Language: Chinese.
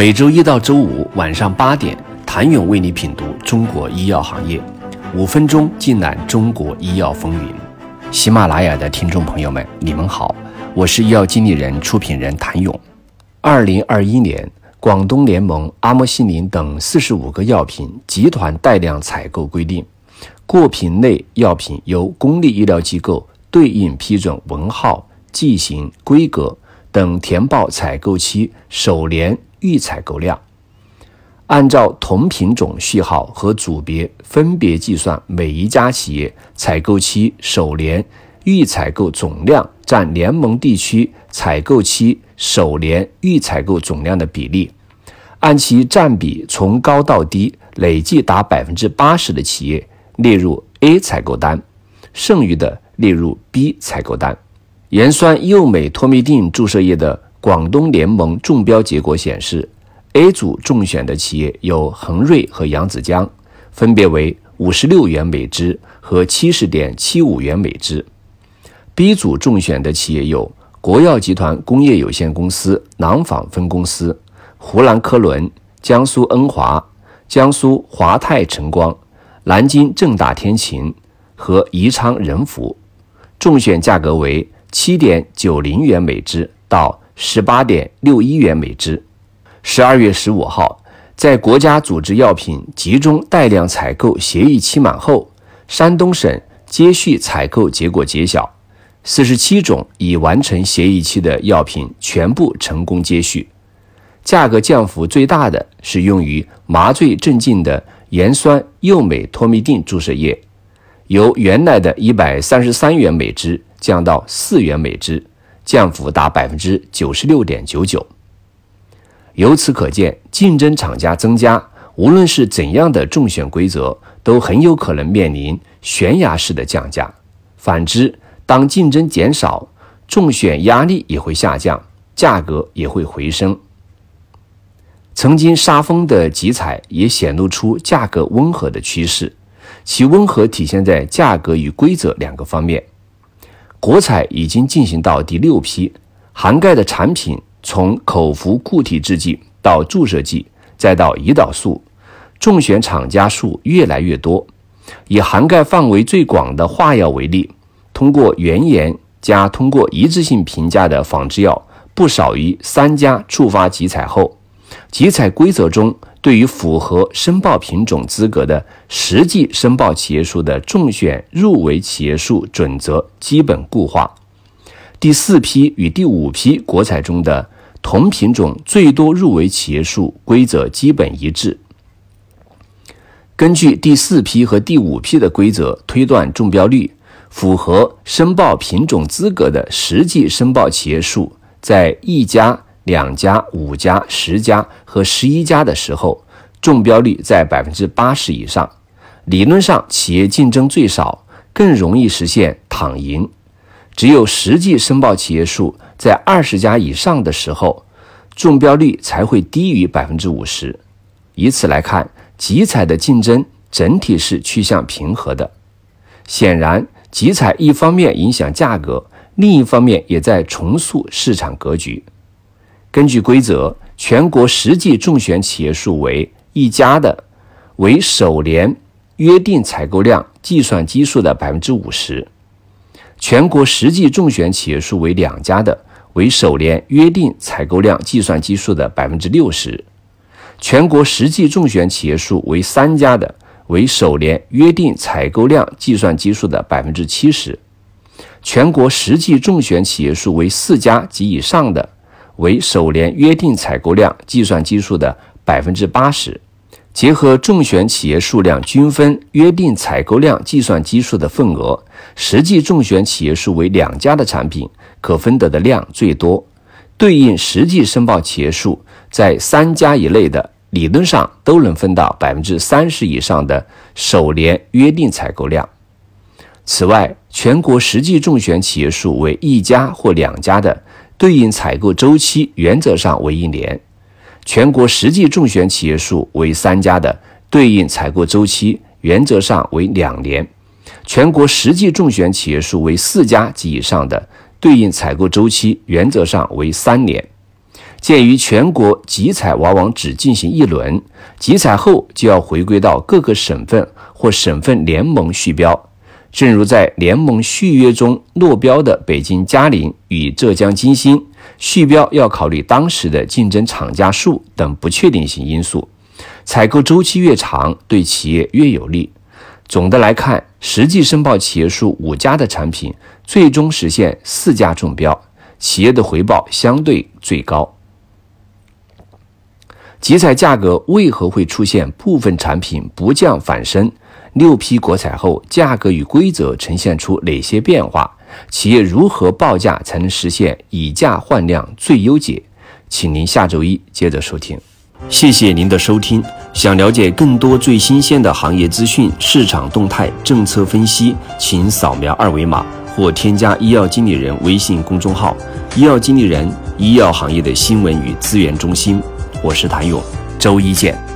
每周一到周五晚上八点，谭勇为你品读中国医药行业，五分钟尽览中国医药风云。喜马拉雅的听众朋友们，你们好，我是医药经理人、出品人谭勇。二零二一年，广东联盟阿莫西林等四十五个药品集团带量采购规定，过品类药品由公立医疗机构对应批准文号、剂型、规格等填报采购期首年预采购量，按照同品种序号和组别分别计算每一家企业采购期首年预采购总量占联盟地区采购期首年预采购总量的比例，按其占比从高到低累计达百分之八十的企业列入 A 采购单，剩余的列入 B 采购单。盐酸右美托密定注射液的广东联盟中标结果显示，A 组中选的企业有恒瑞和扬子江，分别为五十六元每支和七十点七五元每支。B 组中选的企业有国药集团工业有限公司廊坊分公司、湖南科伦、江苏恩华、江苏华泰晨光、南京正大天晴和宜昌仁孚，中选价格为。七点九零元每支到十八点六一元每支。十二月十五号，在国家组织药品集中带量采购协议期满后，山东省接续采购结果揭晓，四十七种已完成协议期的药品全部成功接续。价格降幅最大的是用于麻醉镇静的盐酸右美托密定注射液，由原来的一百三十三元每支。降到四元每支，降幅达百分之九十六点九九。由此可见，竞争厂家增加，无论是怎样的中选规则，都很有可能面临悬崖式的降价。反之，当竞争减少，中选压力也会下降，价格也会回升。曾经杀疯的集采也显露出价格温和的趋势，其温和体现在价格与规则两个方面。国采已经进行到第六批，涵盖的产品从口服固体制剂到注射剂，再到胰岛素，中选厂家数越来越多。以涵盖范围最广的化药为例，通过原研加通过一致性评价的仿制药不少于三家触发集采后，集采规则中。对于符合申报品种资格的实际申报企业数的中选入围企业数准则基本固化。第四批与第五批国采中的同品种最多入围企业数规则基本一致。根据第四批和第五批的规则推断中标率，符合申报品种资格的实际申报企业数在一家。两家、五家、十家和十一家的时候，中标率在百分之八十以上。理论上，企业竞争最少，更容易实现躺赢。只有实际申报企业数在二十家以上的时候，中标率才会低于百分之五十。以此来看，集采的竞争整体是趋向平和的。显然，集采一方面影响价格，另一方面也在重塑市场格局。根据规则，全国实际中选企业数为一家的，为首年约定采购量计算基数的百分之五十；全国实际中选企业数为两家的，为首年约定采购量计算基数的百分之六十；全国实际中选企业数为三家的，为首年约定采购量计算基数的百分之七十；全国实际中选企业数为四家及以上的。为首年约定采购量计算基数的百分之八十，结合中选企业数量均分约定采购量计算基数的份额，实际中选企业数为两家的产品，可分得的量最多。对应实际申报企业数在三家以内的，理论上都能分到百分之三十以上的首年约定采购量。此外，全国实际中选企业数为一家或两家的。对应采购周期原则上为一年，全国实际中选企业数为三家的，对应采购周期原则上为两年；全国实际中选企业数为四家及以上的，对应采购周期原则上为三年；鉴于全国集采往往只进行一轮，集采后就要回归到各个省份或省份联盟续标。正如在联盟续约中落标的北京嘉陵与浙江金星续标，要考虑当时的竞争厂家数等不确定性因素。采购周期越长，对企业越有利。总的来看，实际申报企业数五家的产品，最终实现四家中标，企业的回报相对最高。集采价格为何会出现部分产品不降反升？六批国采后，价格与规则呈现出哪些变化？企业如何报价才能实现以价换量最优解？请您下周一接着收听。谢谢您的收听。想了解更多最新鲜的行业资讯、市场动态、政策分析，请扫描二维码或添加医药经理人微信公众号“医药经理人”——医药行业的新闻与资源中心。我是谭勇，周一见。